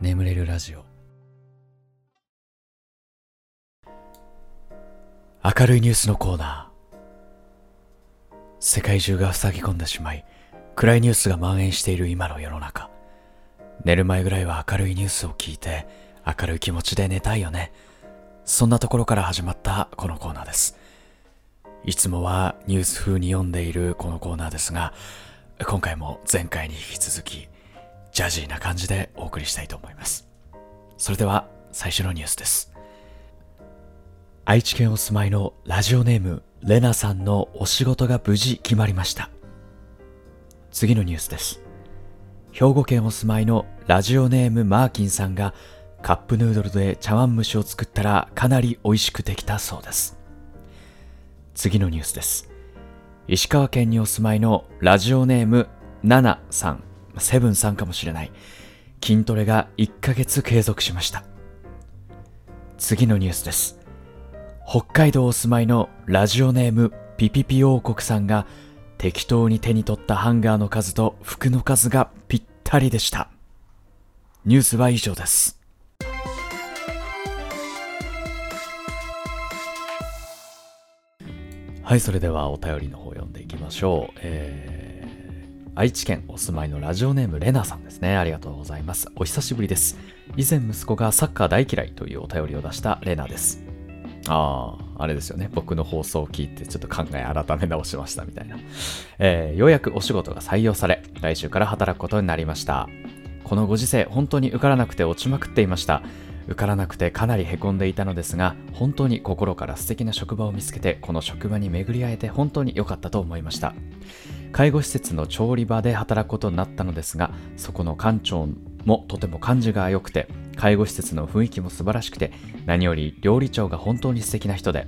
眠れるラジオ。明るいニュースのコーナー。世界中が塞ぎ込んでしまい暗いニュースが蔓延している今の世の中。寝る前ぐらいは明るいニュースを聞いて明るい気持ちで寝たいよね。そんなところから始まったこのコーナーです。いつもはニュース風に読んでいるこのコーナーですが今回も前回に引き続きジャジーな感じでお送りしたいと思います。それでは最初のニュースです。愛知県お住まいのラジオネームレナさんのお仕事が無事決まりました。次のニュースです。兵庫県お住まいのラジオネームマーキンさんがカップヌードルで茶碗蒸しを作ったらかなり美味しくできたそうです。次のニュースです。石川県にお住まいのラジオネームナナさん。セブンさんかもしれない。筋トレが1ヶ月継続しました。次のニュースです。北海道お住まいのラジオネームピピピ王国さんが適当に手に取ったハンガーの数と服の数がぴったりでした。ニュースは以上です。はいそれではお便りの方読んでいきましょう。えー愛知県お住まいのラジオネームレナさんですね。ありがとうございます。お久しぶりです。以前息子がサッカー大嫌いというお便りを出したレナです。ああ、あれですよね。僕の放送を聞いてちょっと考え改め直しましたみたいな。えーようやくお仕事が採用され、来週から働くことになりました。このご時世、本当に受からなくて落ちまくっていました。受からなくてかなり凹んでいたのですが、本当に心から素敵な職場を見つけて、この職場に巡り会えて本当に良かったと思いました。介護施設の調理場で働くことになったのですが、そこの館長もとても感じが良くて、介護施設の雰囲気も素晴らしくて、何より料理長が本当に素敵な人で、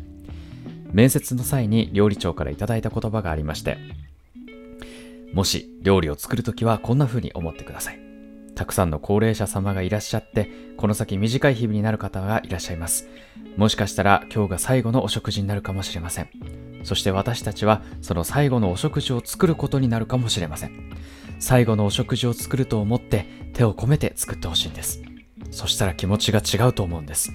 面接の際に料理長からいただいた言葉がありまして、もし料理を作るときはこんな風に思ってください。たくさんの高齢者様がいらっしゃって、この先短い日々になる方がいらっしゃいます。もしかしたら今日が最後のお食事になるかもしれません。そして私たちはその最後のお食事を作ることになるかもしれません。最後のお食事を作ると思って手を込めて作ってほしいんです。そしたら気持ちが違うと思うんです。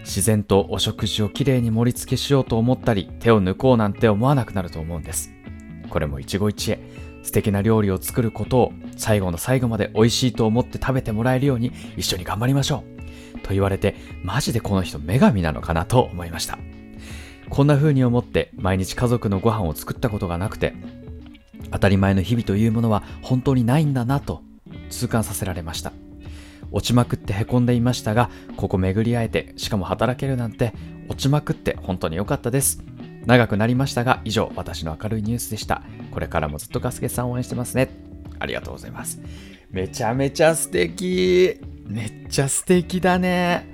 自然とお食事をきれいに盛り付けしようと思ったり、手を抜こうなんて思わなくなると思うんです。これも一期一会、素敵な料理を作ることを最後の最後まで美味しいと思って食べてもらえるように一緒に頑張りましょう。と言われて、マジでこの人女神なのかなと思いました。こんな風に思って毎日家族のご飯を作ったことがなくて、当たり前の日々というものは本当にないんだなと痛感させられました。落ちまくって凹んでいましたが、ここ巡り会えて、しかも働けるなんて、落ちまくって本当に良かったです。長くなりましたが、以上、私の明るいニュースでした。これからもずっとガスケさん応援してますね。ありがとうございます。めちゃめちゃ素敵めっちゃ素敵だね。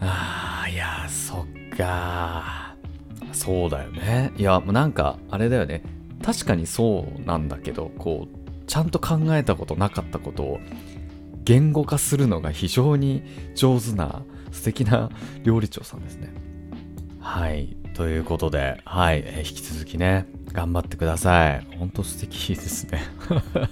ああ、いや、そっか。そうだよね。いや、もうなんか、あれだよね。確かにそうなんだけど、こう、ちゃんと考えたことなかったことを、言語化するのが非常に上手な素敵な料理長さんですね。はい。ということで、はい。えー引き続きね、頑張ってください。ほんと素敵ですね。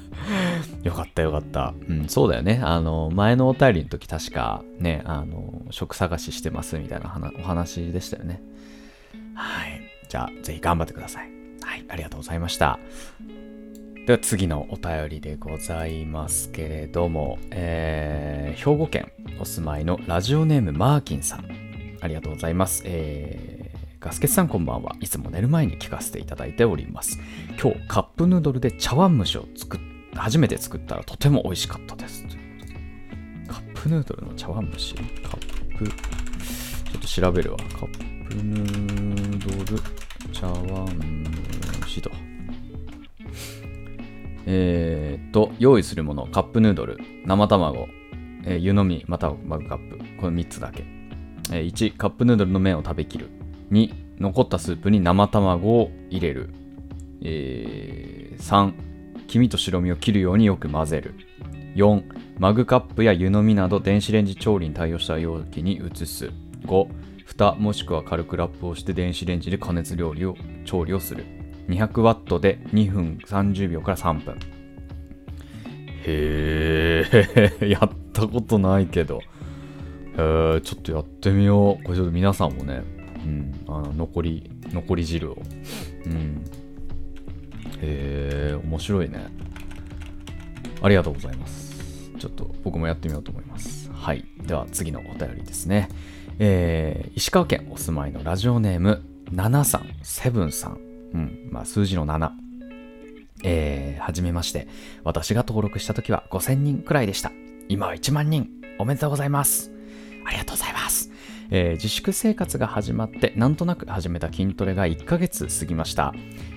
よかったよかった。うん、そうだよね。あの、前のお便りの時確かね、あの、職探ししてますみたいな話お話でしたよね。はい。じゃあ、ぜひ頑張ってください。はい。ありがとうございました。では次のお便りでございますけれども、えー兵庫県お住まいのラジオネームマーキンさん。ありがとうございます。えーガスケツさんこんばんは。いつも寝る前に聞かせていただいております。今日カップヌードルで茶碗蒸しを作っ初めて作ったらとても美味しかったです。カップヌードルの茶碗蒸し？カップ、ちょっと調べるわ。カップヌー茶碗蒸しと。えーっと、用意するもの、カップヌードル、生卵、えー湯飲み、またはマグカップ。これ3つだけ。えー1、カップヌードルの麺を食べきる。2、残ったスープに生卵を入れる。えー3、黄身と白身を切るようによく混ぜる。4、マグカップや湯飲みなど電子レンジ調理に対応した容器に移す。5、蓋もしくは軽くラップをして電子レンジで加熱料理を調理をする。200ワットで2分30秒から3分。へえ、やったことないけど。えー、ちょっとやってみよう。これちょっと皆さんもね、うん、あの残り、残り汁を。うん。え、面白いね。ありがとうございます。ちょっと僕もやってみようと思います。はい。では次のお便りですね。えー、石川県お住まいのラジオネーム、7さん、セブンさん。うん、まあ数字の7。えー、はじめまして。私が登録した時は5000人くらいでした。今は1万人。おめでとうございます。ありがとうございます。えー、自粛生活が始まってなんとなく始めた筋トレが1ヶ月過ぎました。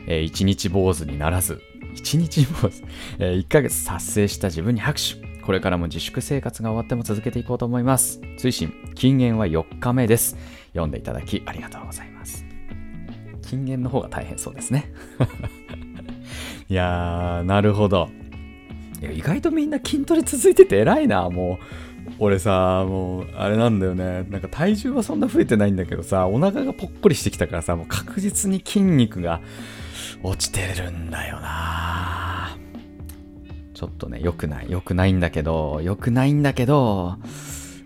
えー、1日坊主にならず、1日坊主、えー、1ヶ月達成した自分に拍手。これからも自粛生活が終わっても続けていこうと思います。追伸、禁煙は4日目です。読んでいただきありがとうございます。禁煙の方が大変そうですね。いやー、なるほど。いや意外とみんな筋トレ続いてて偉いな、もう。俺さ、もう、あれなんだよね。なんか体重はそんな増えてないんだけどさ、お腹がぽっこりしてきたからさ、もう確実に筋肉が落ちてるんだよなちょっとね、良くない。良くないんだけど、良くないんだけど、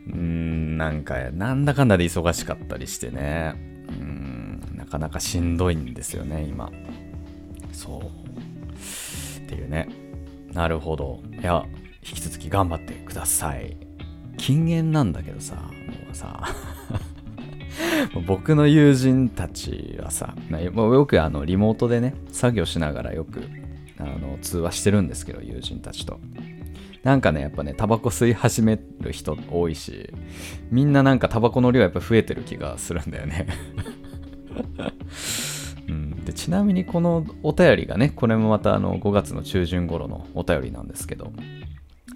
うーん、なんか、なんだかんだで忙しかったりしてね。うん、なかなかしんどいんですよね、今。そう。っていうね。なるほど。いや、引き続き頑張ってください。禁煙なんだけどさ、もうさ、僕の友人たちはさ、よくあのリモートでね、作業しながらよくあの通話してるんですけど、友人たちと。なんかね、やっぱね、タバコ吸い始める人多いし、みんななんかタバコの量やっぱ増えてる気がするんだよね うん、でちなみにこのお便りがね、これもまたあの5月の中旬頃のお便りなんですけど、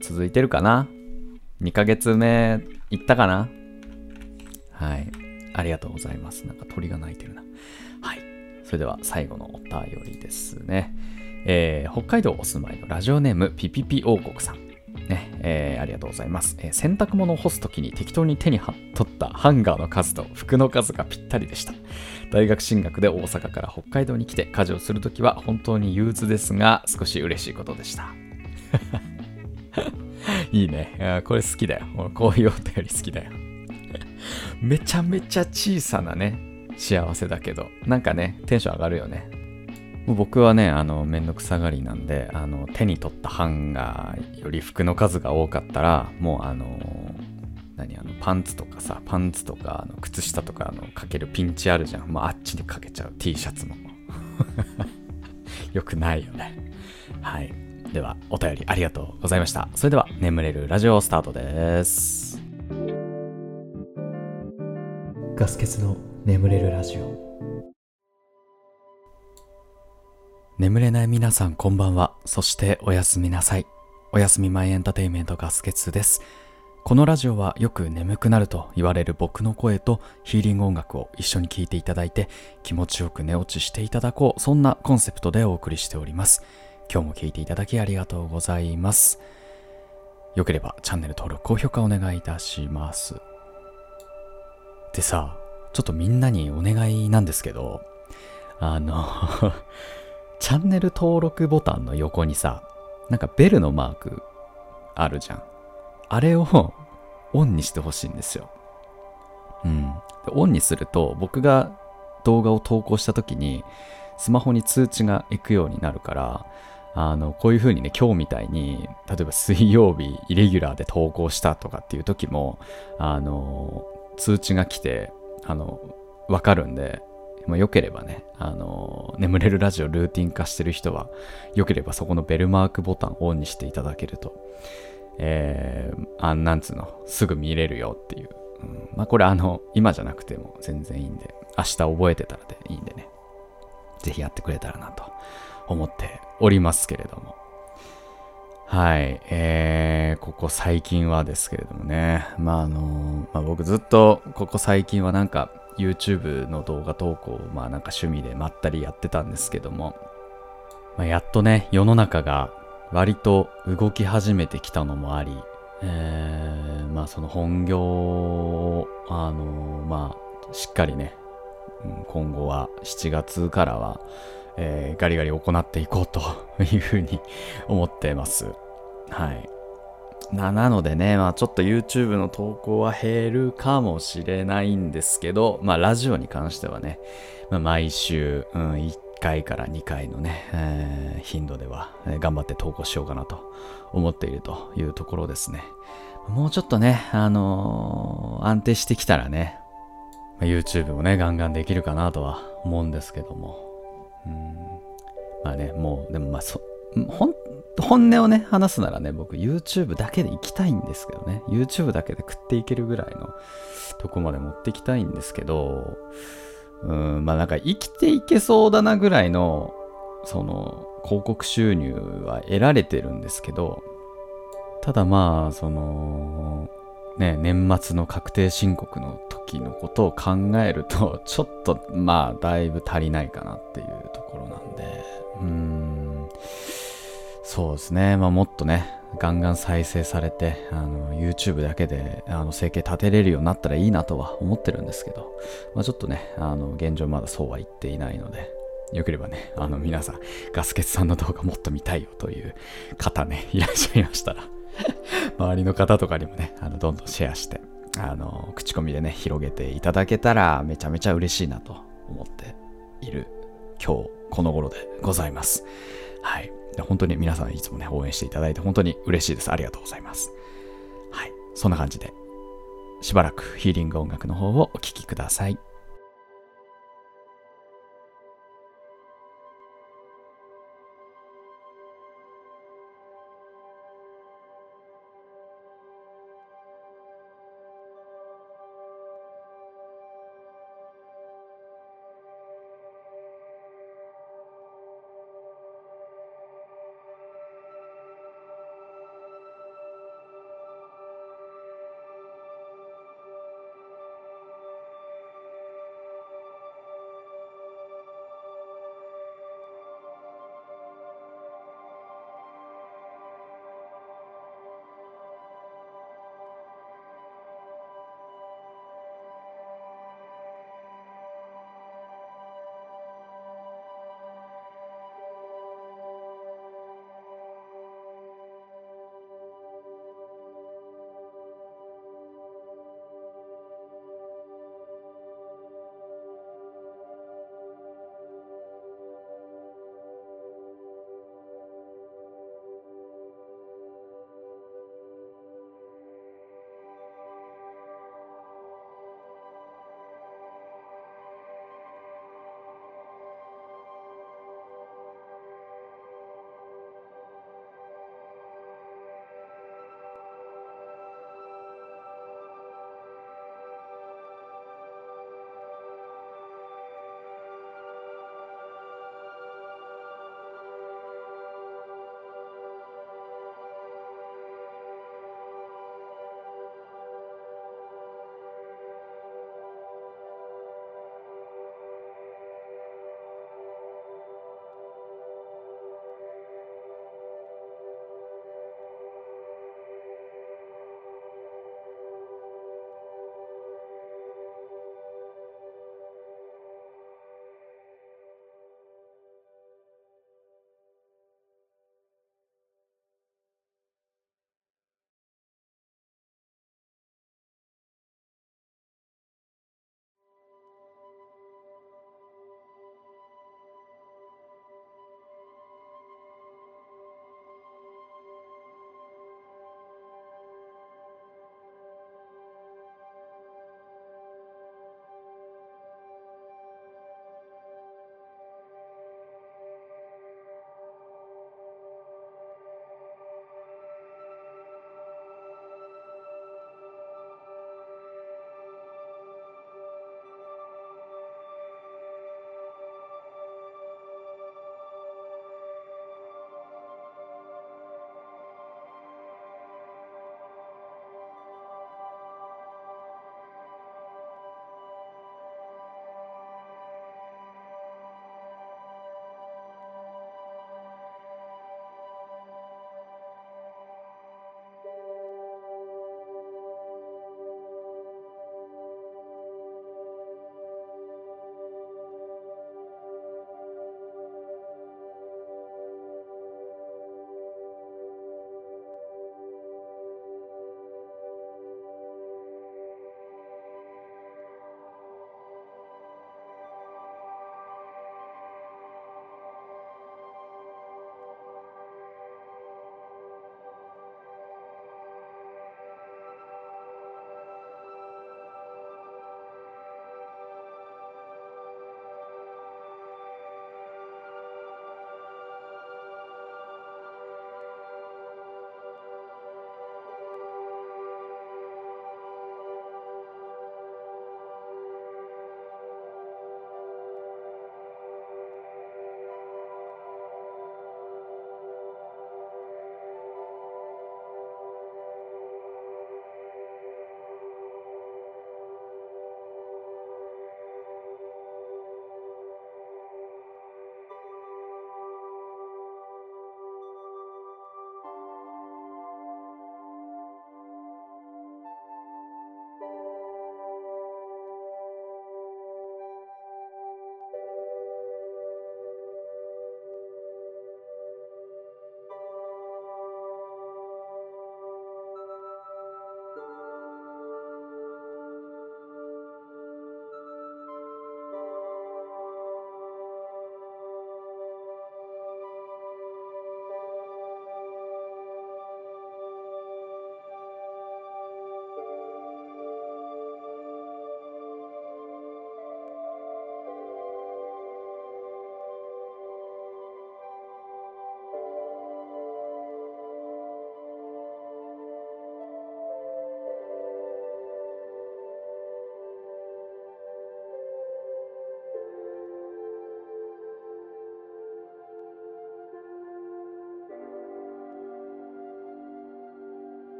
続いてるかな？2ヶ月目行ったかな？はい。ありがとうございます。なんか鳥が鳴いてるな。はい。それでは最後のお便りですね。えー、北海道お住まいのラジオネームピピピ王国さん。ね、えー、ありがとうございます、えー、洗濯物を干すときに適当に手に取ったハンガーの数と服の数がぴったりでした。大学進学で大阪から北海道に来て家事をするときは本当に憂鬱ですが少し嬉しいことでした。いいね。これ好きだよ。こういうお便り好きだよ。めちゃめちゃ小さなね、幸せだけど、なんかね、テンション上がるよね。僕はね、あの、めんどくさがりなんで、あの、手に取ったハンガーより服の数が多かったら、もうあの、何あの、パンツとかさ、パンツとか、あの靴下とか、あの、かけるピンチあるじゃん。もうあっちにかけちゃう。T シャツも。よくないよね。はい。では、お便りありがとうございました。それでは、眠れるラジオスタートです。ガス欠の眠れるラジオ。眠れない皆さんこんばんは。そしておやすみなさい。おやすみ前エンターテイメントガス欠です。このラジオはよく眠くなると言われる僕の声とヒーリング音楽を一緒に聴いていただいて気持ちよく寝落ちしていただこうそんなコンセプトでお送りしております。今日も聞いていただきありがとうございます。よければチャンネル登録、高評価お願いいたします。でさ、ちょっとみんなにお願いなんですけど、あのチャンネル登録ボタンの横にさ、なんかベルのマークあるじゃん。あれをオンにしてほしいんですよ。うん。オンにすると僕が動画を投稿した時にスマホに通知が行くようになるからあの、こういう風にね、今日みたいに、例えば水曜日、イレギュラーで投稿したとかっていう時も、あの、通知が来て、あの、わかるんで、まあ、よければね、あの、眠れるラジオルーティン化してる人は、よければそこのベルマークボタンをオンにしていただけると、えー、あなんつうの、すぐ見れるよっていう。うん、まあ、これあの、今じゃなくても全然いいんで、明日覚えてたらでいいんでね、ぜひやってくれたらなと思っておりますけれども。はい。えー、ここ最近はですけれどもね。まあ、あのまあ、僕ずっとここ最近はなんか YouTube の動画投稿をまあなんか趣味でまったりやってたんですけども、まあ、やっとね、世の中が割と動き始めてきたのもあり、えー、まあその本業を、あのまあ、しっかりね、今後は7月からは、えー、ガリガリ行っていこうというふうに思ってます。はい。ななのでね、まあちょっと YouTube の投稿は減るかもしれないんですけど、まあラジオに関してはね、まあ、毎週、うん、1回から2回のね、えー、頻度では、え、頑張って投稿しようかなと思っているというところですね。もうちょっとね、あのー、安定してきたらね、YouTube もね、ガンガンできるかなとは思うんですけども。うんまあね、もう、でもまあそ、ほん、本音をね、話すならね、僕 YouTube だけで行きたいんですけどね、YouTube だけで食っていけるぐらいのとこまで持ってきたいんですけど、うん、まあなんか生きていけそうだなぐらいの、その、広告収入は得られてるんですけど、ただまあ、その、ね、年末の確定申告の時のことを考えると、ちょっとまあ、だいぶ足りないかなっていうところなんで、うん、そうですね、まあもっとね、ガンガン再生されて、あの、YouTube だけで、あの、生計立てれるようになったらいいなとは思ってるんですけど、まあちょっとね、あの、現状まだそうは言っていないので、よければね、あの、皆さん、ガスケツさんの動画もっと見たいよという方ね、いらっしゃいましたら 周りの方とかにもね、あのどんどんシェアして、あの、口コミでね、広げていただけたらめちゃめちゃ嬉しいなと思っている今日この頃でございます。はい。で本当に皆さんいつもね、応援していただいて本当に嬉しいです。ありがとうございます。はい。そんな感じで、しばらくヒーリング音楽の方をお聴きください。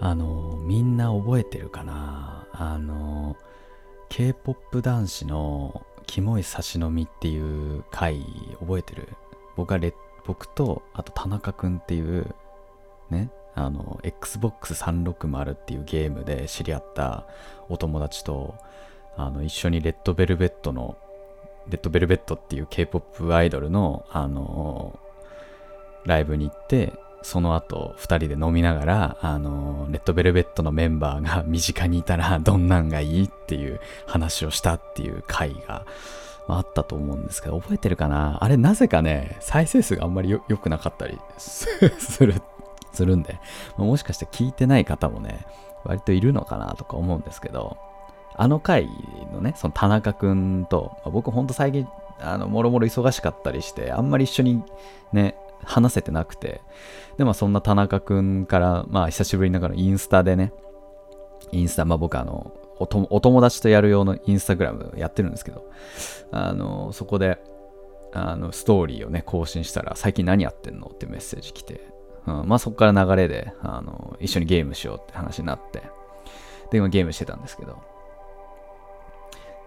あの、みんな覚えてるかな？あの、K-POP 男子のキモい差し飲みっていう回覚えてる？僕がレ僕とあと田中くんっていうねあの Xbox360 っていうゲームで知り合ったお友達とあの一緒にレッドベルベットのレッドベルベットっていう K-POP アイドルのあのライブに行ってその後2人で飲みながらあのレッドベルベットのメンバーが 身近にいたらどんなんがいいっていう話をしたっていう回があったと思うんですけど覚えてるかな？あれなぜかね再生数があんまり良くなかったりす るするんでもしかして聞いてない方もね割といるのかなとか思うんですけどあの回のねその田中くんと僕ほんと最近あのもろもろ忙しかったりしてあんまり一緒にね話せてなくて。でもそんな田中くんから、まあ久しぶりながらインスタでね、インスタ、まあ僕あの、お友達とやる用のインスタグラムやってるんですけど、あの、そこで、あの、ストーリーをね、更新したら、最近何やってんのってメッセージ来て、うん、まあそこから流れで、あの、一緒にゲームしようって話になって、で、今ゲームしてたんですけど、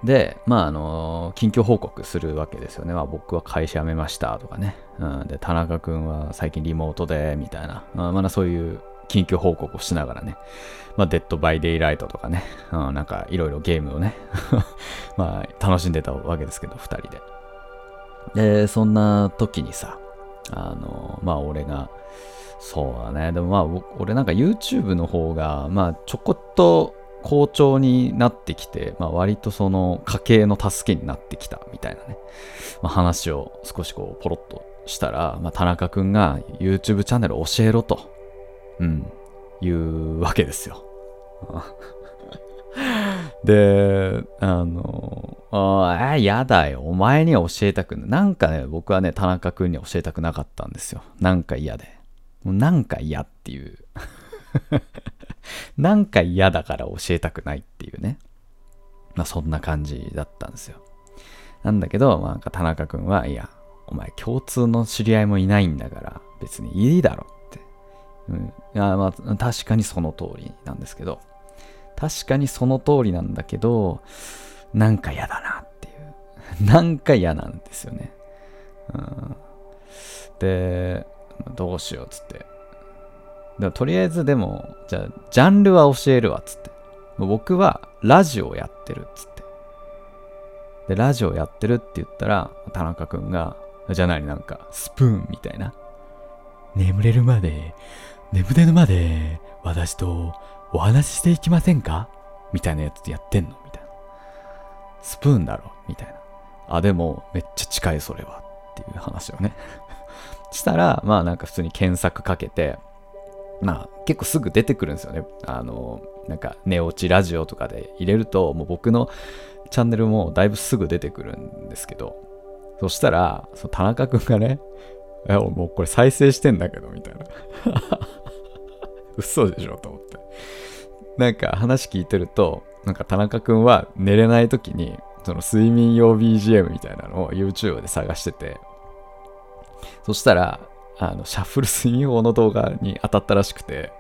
で、まあ、あの、近況報告するわけですよね。まあ、僕は会社辞めましたとかね。うん、で、田中君は最近リモートで、みたいな。うん、まだそういう近況報告をしながらね。まあ、 Dead by Daylight とかね。うん、なんか、いろいろゲームをね。まあ、楽しんでたわけですけど、二人で。で、そんな時にさ、あの、まあ、俺が、そうだね。でもまあ、俺なんか YouTube の方が、まあ、ちょこっと、好調になってきて、まあ、割とその家計の助けになってきたみたいなね、まあ、話を少しこうポロッとしたら、まあ、田中くんが YouTube チャンネル教えろと、うん、いうわけですよ。で、あの、ああ、やだよ。お前には教えたくない。なんかね、僕はね、田中くんに教えたくなかったんですよ。なんか嫌で。なんか嫌っていう なんか嫌だから教えたくないっていうね。まあそんな感じだったんですよ。なんだけど、まあ、なんか田中君は、いや、お前共通の知り合いもいないんだから別にいいだろって。うん、いやまあ確かにその通りなんですけど、確かにその通りなんだけど、なんか嫌だなっていう。なんか嫌なんですよね。うん、で、どうしようっつって。でもとりあえずでも、じゃあ、ジャンルは教えるわっつって。僕はラジオをやってるっつって。で、ラジオやってるって言ったら、田中くんが、じゃないなんか、スプーンみたいな。眠れるまで、眠れるまで、私とお話ししていきませんか？みたいなやつやってんのみたいな。スプーンだろみたいな。あ、でも、めっちゃ近いそれは。っていう話をね。したら、まあなんか普通に検索かけて、まあ結構すぐ出てくるんですよね。あの、なんか寝落ちラジオとかで入れると、もう僕のチャンネルもだいぶすぐ出てくるんですけど、そしたら、その田中くんがね、え、もうこれ再生してんだけど、みたいな。嘘でしょと思って。なんか話聞いてると、なんか田中くんは寝れない時に、その睡眠用 BGM みたいなのを YouTube で探してて、そしたら、あの、シャッフルスイン法の動画に当たったらしくて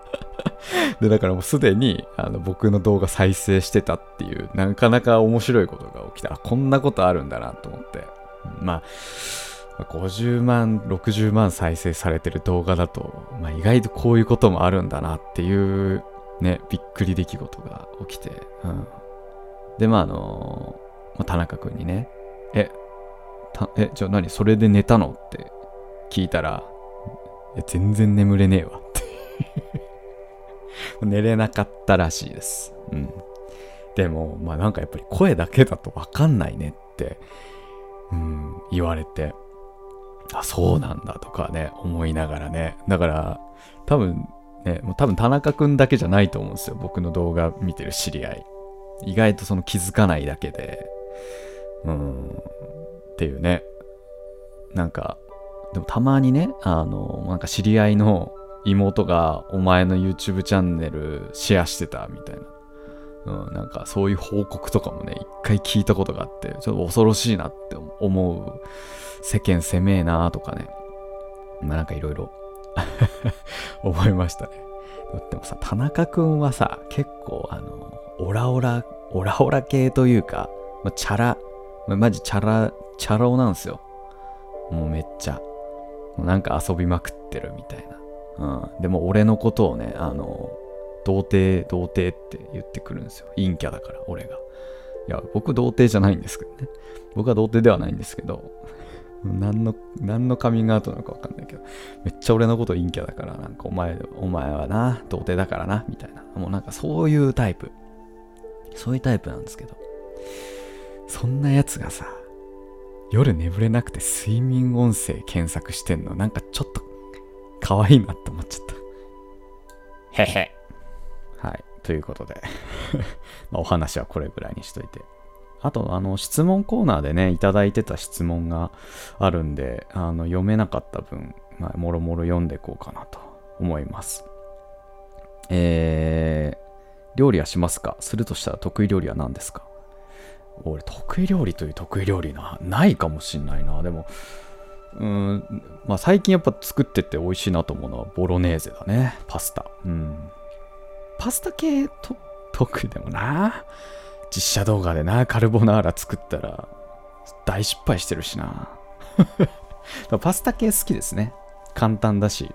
で、だからもうすでにあの僕の動画再生してたっていう、なかなか面白いことが起きた。こんなことあるんだなと思って。まあ、50万、60万再生されてる動画だと、まあ、意外とこういうこともあるんだなっていう、ね、びっくり出来事が起きて。うん、で、まあ、あのまあ、田中君にね、え、え、じゃあ何？それで寝たの？って聞いたら、全然眠れねえわって 寝れなかったらしいです。うん。でも、まあなんかやっぱり声だけだとわかんないねって、うん、言われて、あ、そうなんだとかね、思いながらね。だから、多分ね、もう多分田中くんだけじゃないと思うんですよ。僕の動画見てる知り合い。意外とその気づかないだけで、うん、っていうね。なんか、でもたまにね、あの、なんか知り合いの妹がお前の YouTube チャンネルシェアしてたみたいな。うん、なんかそういう報告とかもね、一回聞いたことがあって、ちょっと恐ろしいなって思う。世間狭えなとかね。まあなんかいろいろ思いましたね。でもさ、田中くんはさ、結構あの、オラオラ、オラオラ系というか、まあ、チャラ、まあ、マジチャラ、チャラ男なんですよ。もうめっちゃ。なんか遊びまくってるみたいな。うん。でも俺のことをね、あの、童貞、童貞って言ってくるんですよ。陰キャだから、俺が。いや、僕童貞じゃないんですけどね。僕は童貞ではないんですけど、何の、何のカミングアウトなのかわかんないけど、めっちゃ俺のこと陰キャだから、なんかお前、お前はな、童貞だからな、みたいな。もうなんかそういうタイプ。そういうタイプなんですけど、そんなやつがさ、夜眠れなくて睡眠音声検索してんの、なんかちょっと可愛いなって思っちゃった。へへ。はい。ということで まお話はこれぐらいにしといて。あと、あの、質問コーナーでね、いただいてた質問があるんで、あの、読めなかった分、まあ、もろもろ読んでいこうかなと思います。えー、料理はしますか？するとしたら得意料理は何ですか？俺、得意料理という得意料理な、ないかもしんないな。でも、うん、まあ最近やっぱ作ってて美味しいなと思うのはボロネーゼだね。パスタ。うん。パスタ系と得意でもな。実写動画でな、カルボナーラ作ったら大失敗してるしな。パスタ系好きですね。簡単だし。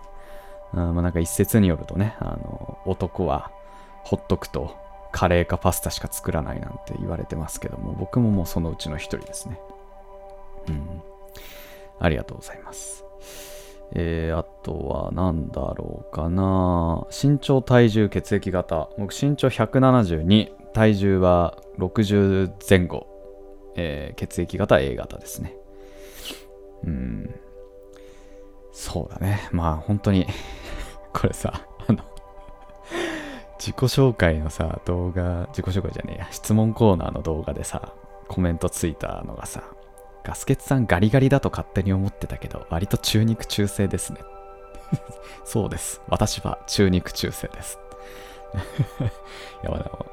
うん、まあ、なんか一説によるとね、あの、男はほっとくとカレーかパスタしか作らないなんて言われてますけども、僕ももうそのうちの一人ですね。うん。ありがとうございます。えー、あとは何だろうかな。身長体重血液型。僕身長172体重は60前後、えー、血液型 A 型ですね。うん。そうだね。まあ本当に これさ自己紹介のさ動画自己紹介じゃねえや質問コーナーの動画でさコメントついたのがさガスケツさんガリガリだと勝手に思ってたけど、割と中肉中背ですね。そうです。私は中肉中背です。いや、まあでも、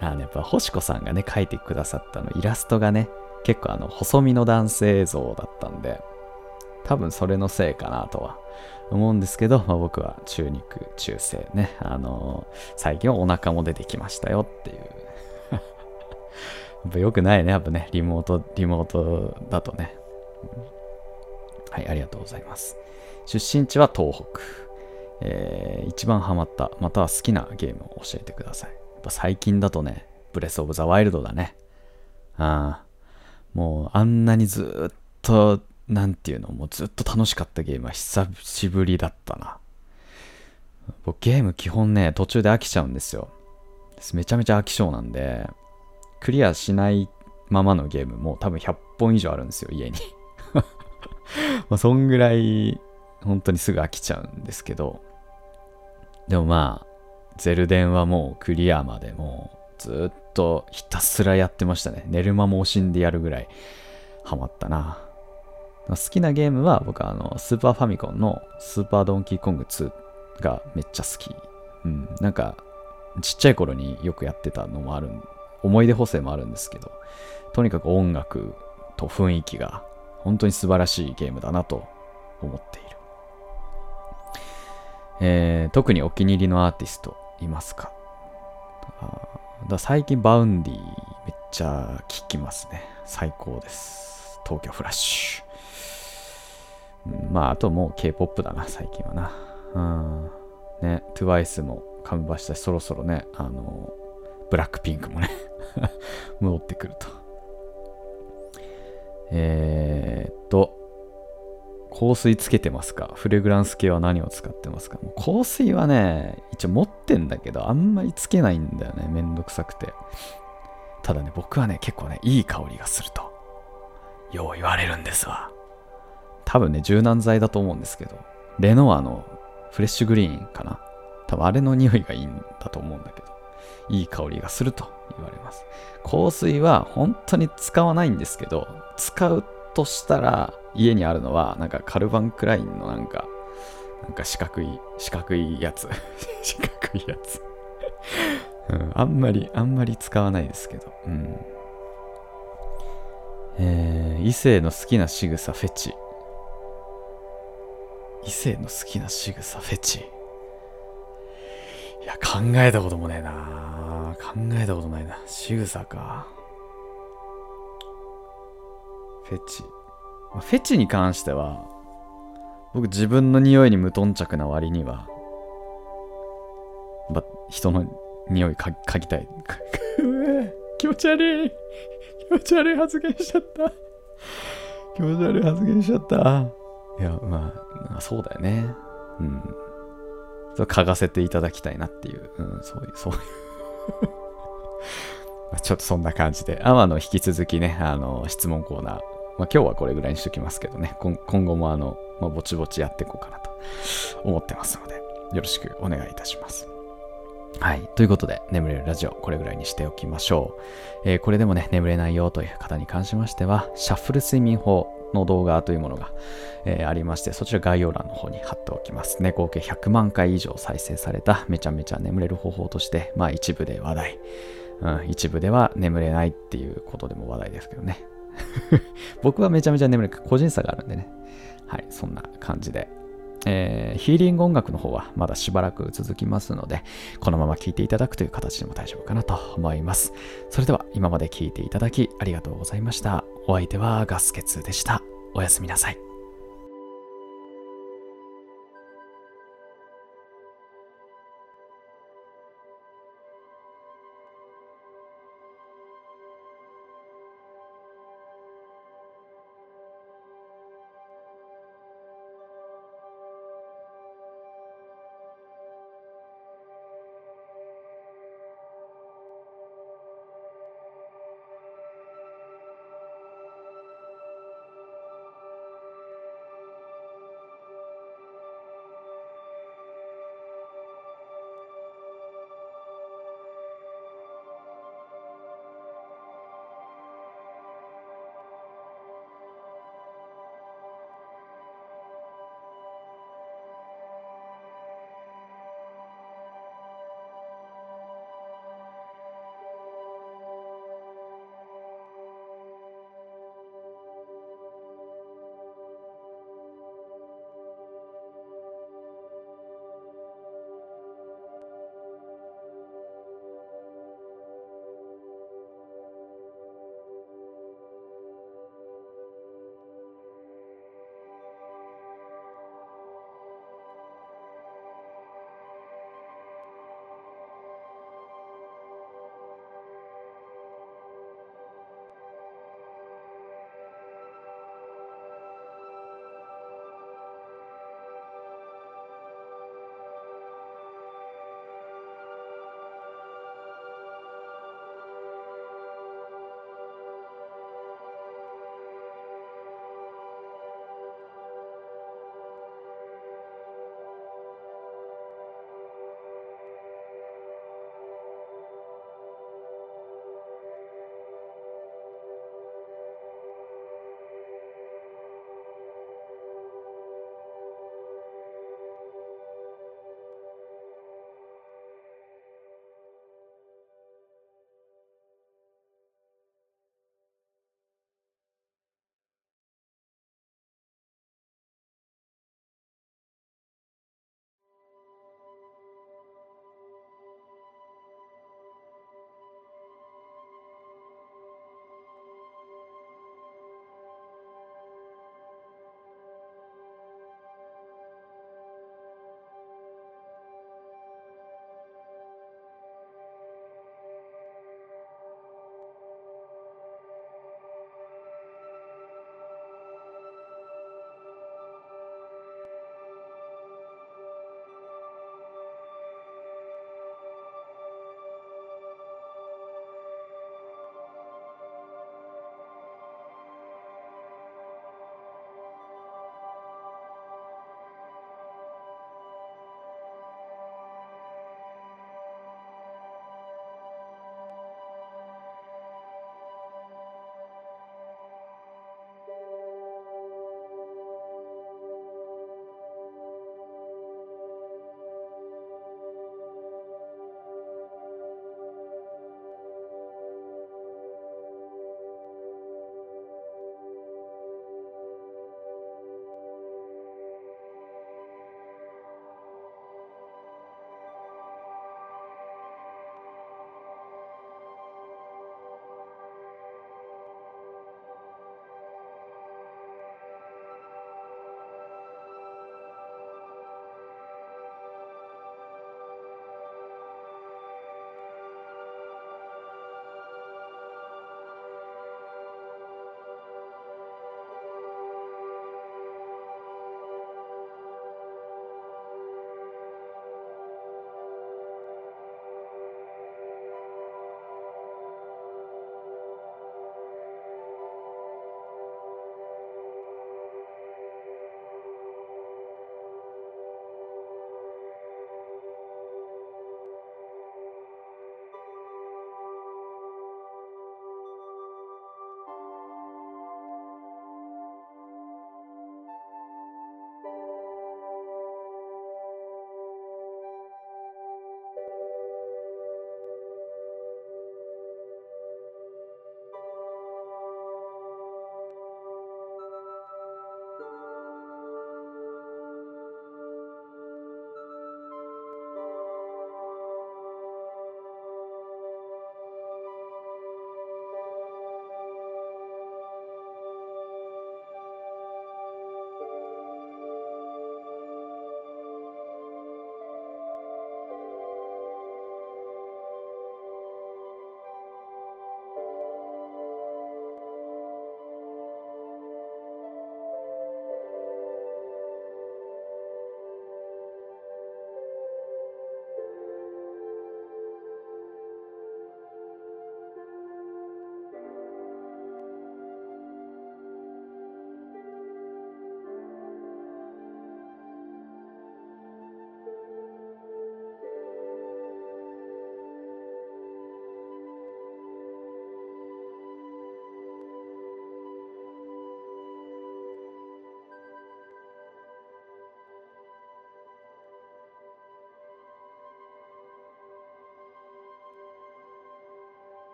あの、やっぱ星子さんがね、描いてくださったの、イラストがね、結構あの、細身の男性像だったんで、多分それのせいかなとは思うんですけど、まあ、僕は中肉中背ね、あのー、最近はお腹も出てきましたよっていう やっぱ良くないね。やっぱね、リモート、リモートだとね。はい、ありがとうございます。出身地は東北。えー、一番ハマった、または好きなゲームを教えてください。やっぱ最近だとね、ブレスオブザワイルドだね。ああ、もうあんなにずっと、なんていうの、もうずっと楽しかったゲームは久しぶりだったな。僕ゲーム基本ね、途中で飽きちゃうんですよ。めちゃめちゃ飽き性なんで、クリアしないままのゲームも多分100本以上あるんですよ、家に まあそんぐらい本当にすぐ飽きちゃうんですけど、でもまあ、ゼルデンはもうクリアまでもうずっとひたすらやってましたね。寝る間も惜しんでやるぐらいハマったな。好きなゲームは僕はあのスーパーファミコンのスーパードンキーコング2がめっちゃ好き。うん、なんかちっちゃい頃によくやってたのもある思い出補正もあるんですけど、とにかく音楽と雰囲気が本当に素晴らしいゲームだなと思っている。えー、特にお気に入りのアーティストいますか？だ最近 Vaundy めっちゃ聴きますね。最高です。東京フラッシュ。まあ、あともう K-POP だな、最近はな。うん。ね、TWICE もカムバしたし、そろそろね、あの、ブラックピンクもね 戻ってくると。えー、っと、香水つけてますか？フレグランス系は何を使ってますか？香水はね、一応持ってんだけど、あんまりつけないんだよね。めんどくさくて。ただね、僕はね、結構ね、いい香りがすると、よう言われるんですわ。多分ね、柔軟剤だと思うんですけど、レノアのフレッシュグリーンかな多分あれの匂いがいいんだと思うんだけど、いい香りがすると言われます。香水は本当に使わないんですけど、使うとしたら家にあるのはなんかカルバンクラインのなんか、なんか四角い、四角いやつ。四角いやつうん。あんまり、あんまり使わないですけど。うん。えー、異性の好きな仕草フェチ。異性の好きな仕草フェチ。いや、考えたこともねえな考えたことないな。仕草か。フェチ。フェチに関しては、僕自分の匂いに無頓着な割には、ま、人の匂い嗅ぎたい。気持ち悪い。気持ち悪い発言しちゃった。気持ち悪い発言しちゃった。いや、まあ、そうだよね。うん。そう嗅がせていただきたいなっていう、うん、そういう、そういう ちょっとそんな感じで、アマの引き続きね、あの、質問コーナー、まあ、今日はこれぐらいにしときますけどね、今後もあの、まあ、ぼちぼちやっていこうかなと思ってますので、よろしくお願いいたします。はい。ということで、眠れるラジオ、これぐらいにしておきましょう。えー、これでもね、眠れないよという方に関しましては、シャッフル睡眠法の動画というものが、えー、ありまして、そちら概要欄の方に貼っておきますね。合計100万回以上再生されためちゃめちゃ眠れる方法として、まあ一部で話題。うん、一部では眠れないっていうことでも話題ですけどね。僕はめちゃめちゃ眠れる。個人差があるんでね。はい、そんな感じで。えー、ヒーリング音楽の方はまだしばらく続きますので、このまま聴いていただくという形でも大丈夫かなと思います。それでは今まで聴いていただきありがとうございました。お相手はガスケツでした。おやすみなさい。